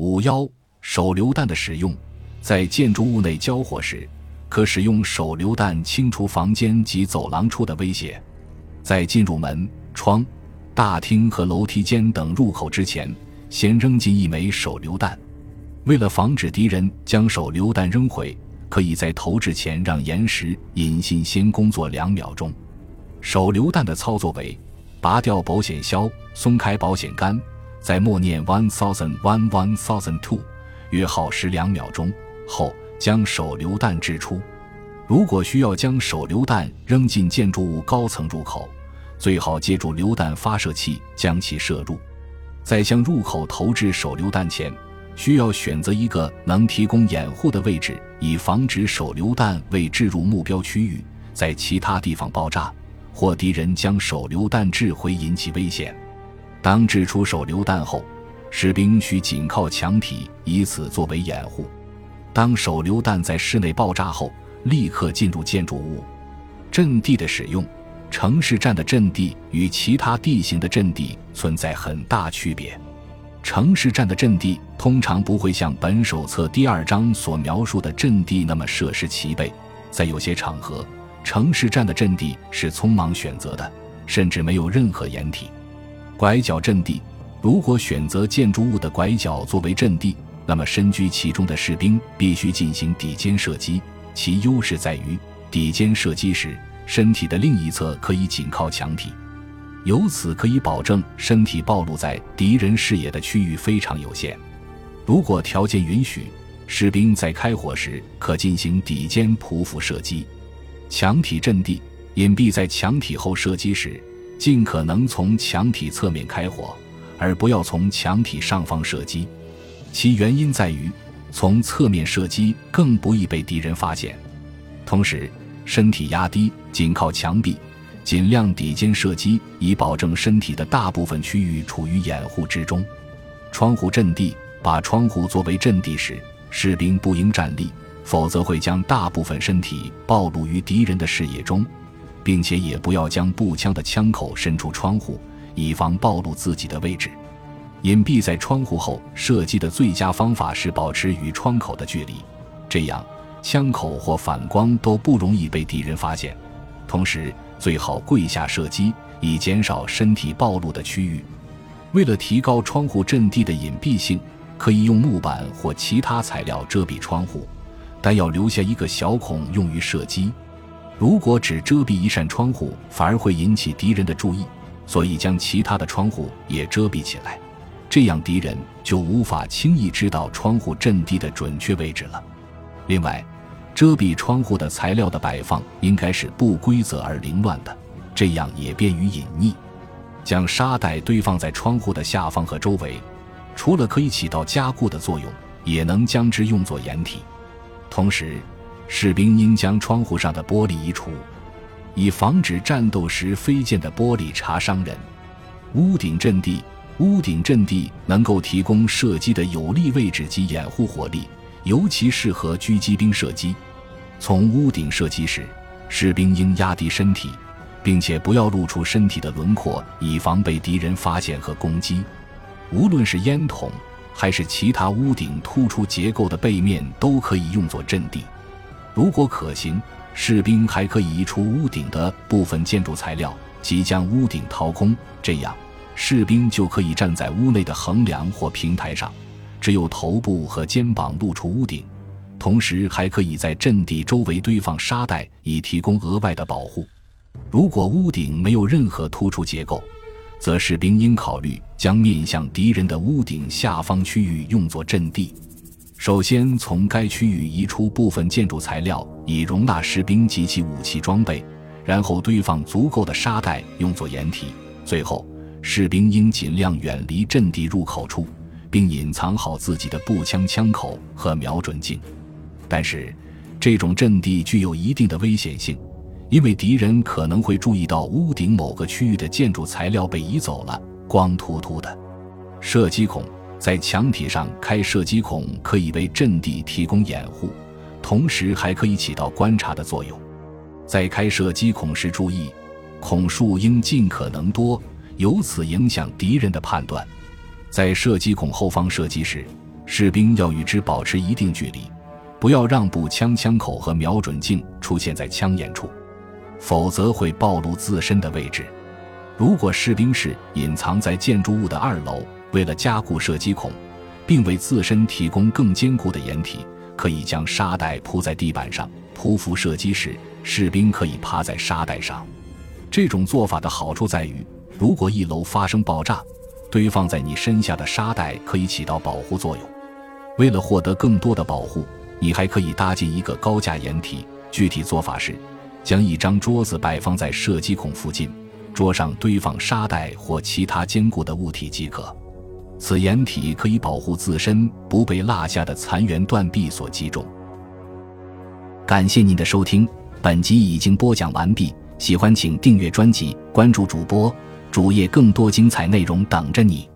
五幺手榴弹的使用，在建筑物内交火时，可使用手榴弹清除房间及走廊处的威胁。在进入门窗、大厅和楼梯间等入口之前，先扔进一枚手榴弹。为了防止敌人将手榴弹扔毁，可以在投掷前让岩石引信先工作两秒钟。手榴弹的操作为：拔掉保险销，松开保险杆，在默念 one thousand one one thousand two 约耗时两秒钟后，将手榴弹掷出。如果需要将手榴弹扔进建筑物高层入口，最好借助榴弹发射器将其射入。在向入口投掷手榴弹前，需要选择一个能提供掩护的位置，以防止手榴弹未置入目标区域，在其他地方爆炸，或敌人将手榴弹掷回引起危险。当掷出手榴弹后，士兵需紧靠墙体，以此作为掩护。当手榴弹在室内爆炸后，立刻进入建筑物。阵地的使用，城市战的阵地与其他地形的阵地存在很大区别。城市战的阵地通常不会像本手册第二章所描述的阵地那么设施齐备，在有些场合，城市战的阵地是匆忙选择的，甚至没有任何掩体。拐角阵地，如果选择建筑物的拐角作为阵地，那么身居其中的士兵必须进行底肩射击，其优势在于底肩射击时，身体的另一侧可以紧靠墙体。由此可以保证身体暴露在敌人视野的区域非常有限。如果条件允许，士兵在开火时可进行底肩匍匐射击。墙体阵地隐蔽在墙体后射击时，尽可能从墙体侧面开火，而不要从墙体上方射击。其原因在于，从侧面射击更不易被敌人发现。同时，身体压低，紧靠墙壁。尽量抵肩射击，以保证身体的大部分区域处于掩护之中。窗户阵地，把窗户作为阵地时，士兵不应站立，否则会将大部分身体暴露于敌人的视野中，并且也不要将步枪的枪口伸出窗户，以防暴露自己的位置。隐蔽在窗户后射击的最佳方法是保持与窗口的距离，这样枪口或反光都不容易被敌人发现。同时，最好跪下射击，以减少身体暴露的区域。为了提高窗户阵地的隐蔽性，可以用木板或其他材料遮蔽窗户，但要留下一个小孔用于射击。如果只遮蔽一扇窗户，反而会引起敌人的注意，所以将其他的窗户也遮蔽起来，这样敌人就无法轻易知道窗户阵地的准确位置了。另外，遮蔽窗户的材料的摆放应该是不规则而凌乱的，这样也便于隐匿。将沙袋堆放在窗户的下方和周围，除了可以起到加固的作用，也能将之用作掩体。同时，士兵应将窗户上的玻璃移除，以防止战斗时飞溅的玻璃查伤人。屋顶阵地，屋顶阵地能够提供射击的有利位置及掩护火力，尤其适合狙击兵射击。从屋顶射击时，士兵应压低身体，并且不要露出身体的轮廓，以防被敌人发现和攻击。无论是烟筒还是其他屋顶突出结构的背面，都可以用作阵地。如果可行，士兵还可以移出屋顶的部分建筑材料，即将屋顶掏空，这样士兵就可以站在屋内的横梁或平台上，只有头部和肩膀露出屋顶。同时，还可以在阵地周围堆放沙袋，以提供额外的保护。如果屋顶没有任何突出结构，则士兵应考虑将面向敌人的屋顶下方区域用作阵地。首先，从该区域移出部分建筑材料，以容纳士兵及其武器装备，然后堆放足够的沙袋用作掩体。最后，士兵应尽量远离阵地入口处，并隐藏好自己的步枪枪口和瞄准镜。但是，这种阵地具有一定的危险性，因为敌人可能会注意到屋顶某个区域的建筑材料被移走了，光秃秃的。射击孔在墙体上开射击孔，可以为阵地提供掩护，同时还可以起到观察的作用。在开射击孔时，注意孔数应尽可能多，由此影响敌人的判断。在射击孔后方射击时，士兵要与之保持一定距离，不要让步枪枪口和瞄准镜出现在枪眼处，否则会暴露自身的位置。如果士兵是隐藏在建筑物的二楼，为了加固射击孔，并为自身提供更坚固的掩体，可以将沙袋铺在地板上，匍匐射击时，士兵可以趴在沙袋上。这种做法的好处在于，如果一楼发生爆炸，堆放在你身下的沙袋可以起到保护作用。为了获得更多的保护，你还可以搭建一个高架掩体。具体做法是，将一张桌子摆放在射击孔附近，桌上堆放沙袋或其他坚固的物体即可。此掩体可以保护自身不被落下的残垣断壁所击中。感谢您的收听，本集已经播讲完毕。喜欢请订阅专辑，关注主播主页，更多精彩内容等着你。